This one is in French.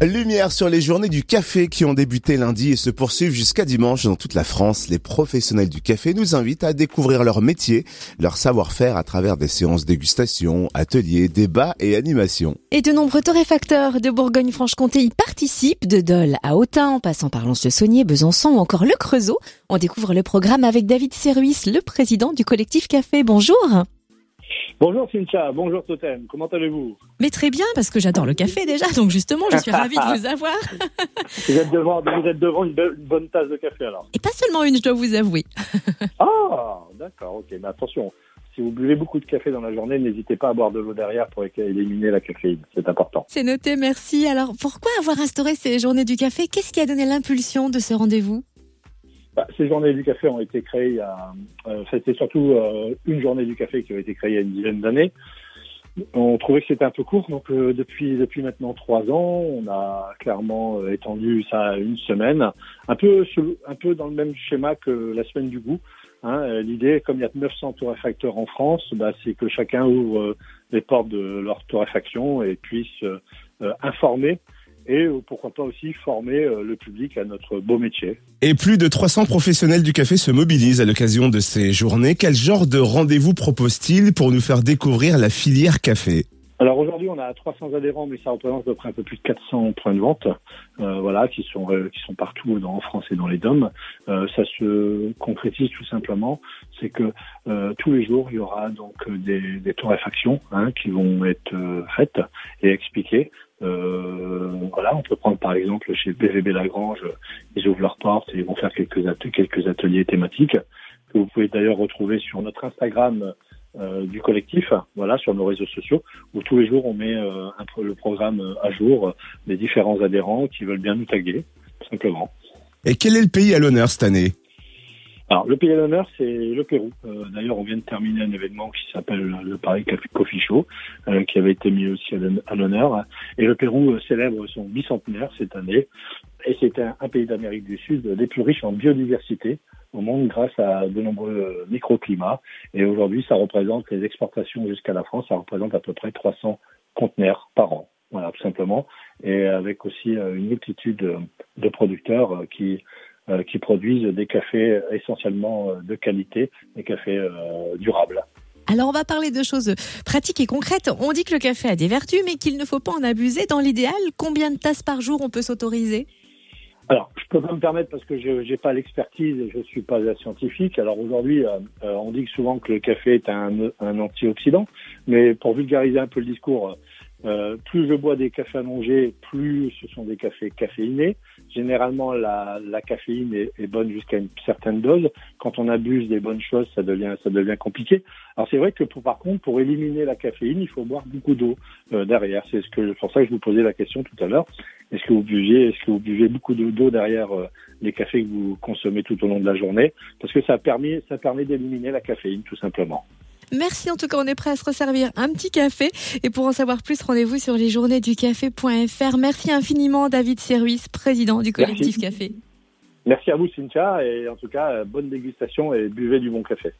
Lumière sur les journées du café qui ont débuté lundi et se poursuivent jusqu'à dimanche dans toute la France. Les professionnels du café nous invitent à découvrir leur métier, leur savoir-faire à travers des séances dégustation, ateliers, débats et animations. Et de nombreux torréfacteurs de Bourgogne-Franche-Comté y participent, de Dole à Autun, en passant par Lons-le-Saunier, Besançon ou encore le Creusot. On découvre le programme avec David Serruis, le président du collectif Café. Bonjour. Bonjour Cynthia, bonjour Totem, comment allez-vous? Mais très bien, parce que j'adore le café déjà, donc justement, je suis ravie de vous avoir. vous, êtes devant, vous êtes devant une, bonne tasse de café alors Et pas seulement une, je dois vous avouer. ah, d'accord, ok, mais attention, si vous buvez beaucoup de café dans la journée, n'hésitez pas à boire de l'eau derrière pour éliminer la caféine, c'est important. C'est noté, merci. Alors, pourquoi avoir instauré ces journées du café? Qu'est-ce qui a donné l'impulsion de ce rendez-vous? Ces journées du café ont été créées il a, euh, c'était surtout euh, une journée du café qui a été créée il y a une dizaine d'années. On trouvait que c'était un peu court, donc euh, depuis maintenant trois ans, on a clairement étendu ça à une semaine, un peu un peu dans le même schéma que la semaine du goût. Hein. L'idée, comme il y a 900 torréfacteurs en France, bah, c'est que chacun ouvre les portes de leur torréfaction et puisse informer et euh, pourquoi pas aussi former euh, le public à notre beau métier. Et plus de 300 professionnels du café se mobilisent à l'occasion de ces journées. Quel genre de rendez-vous propose-t-il pour nous faire découvrir la filière café? Alors aujourd'hui, on a 300 adhérents, mais ça représente à peu près un peu plus de 400 points de vente, euh, voilà, qui sont qui sont partout dans, en France et dans les DOM. ça se concrétise tout simplement, c'est que tous les jours, il y aura donc des, des torréfactions hein, qui vont être faites et expliquées. Euh, voilà, on peut prendre par exemple chez BVB Lagrange, ils ouvrent leurs portes et ils vont faire quelques, quelques ateliers thématiques que vous pouvez d'ailleurs retrouver sur notre Instagram euh, du collectif, voilà, sur nos réseaux sociaux, où tous les jours on met euh, un, le programme à jour des différents adhérents qui veulent bien nous taguer, simplement. Et quel est le pays à l'honneur cette année? Alors, le pays d'honneur, c'est le Pérou. Euh, d'ailleurs, on vient de terminer un événement qui s'appelle le Paris Coffee Show, euh, qui avait été mis aussi à l'honneur. Et le Pérou euh, célèbre son bicentenaire cette année. Et c'est un, pays d'Amérique du Sud des plus riches en biodiversité au monde grâce à de nombreux microclimats. Et aujourd'hui, ça représente les exportations jusqu'à la France, ça représente à peu près 300 conteneurs par an. Voilà, tout simplement. Et avec aussi une multitude de producteurs qui euh, qui produisent des cafés essentiellement euh, de qualité, des cafés euh, durables. Alors on va parler de choses pratiques et concrètes. On dit que le café a des vertus, mais qu'il ne faut pas en abuser. Dans l'idéal, combien de tasses par jour on peut s'autoriser? Alors, je peux pas me permettre parce que je n'ai pas l'expertise et je suis pas scientifique. Alors aujourd'hui, on dit souvent que le café est un, un antioxydant, mais pour vulgariser un peu le discours, euh, plus je bois des cafés allongés, plus ce sont des cafés caféinés. Généralement, la, la caféine est, est bonne jusqu'à une certaine dose. Quand on abuse des bonnes choses, ça devient, ça devient compliqué. Alors c'est vrai que pour, par contre, pour éliminer la caféine, il faut boire beaucoup d'eau euh, derrière. C'est ce que, pour ça que je vous posais la question tout à l'heure. Est-ce que vous buvez, est-ce que vous buvez beaucoup d'eau derrière euh, les cafés que vous consommez tout au long de la journée? Parce que ça permet, ça permet d'éliminer la caféine, tout simplement. Merci en tout cas, on est prêt à se resservir un petit café. Et pour en savoir plus, rendez-vous sur lesjournéesducafé.fr. Merci infiniment David Service, président du collectif Café. Merci à vous Cynthia et en tout cas, bonne dégustation et buvez du bon café.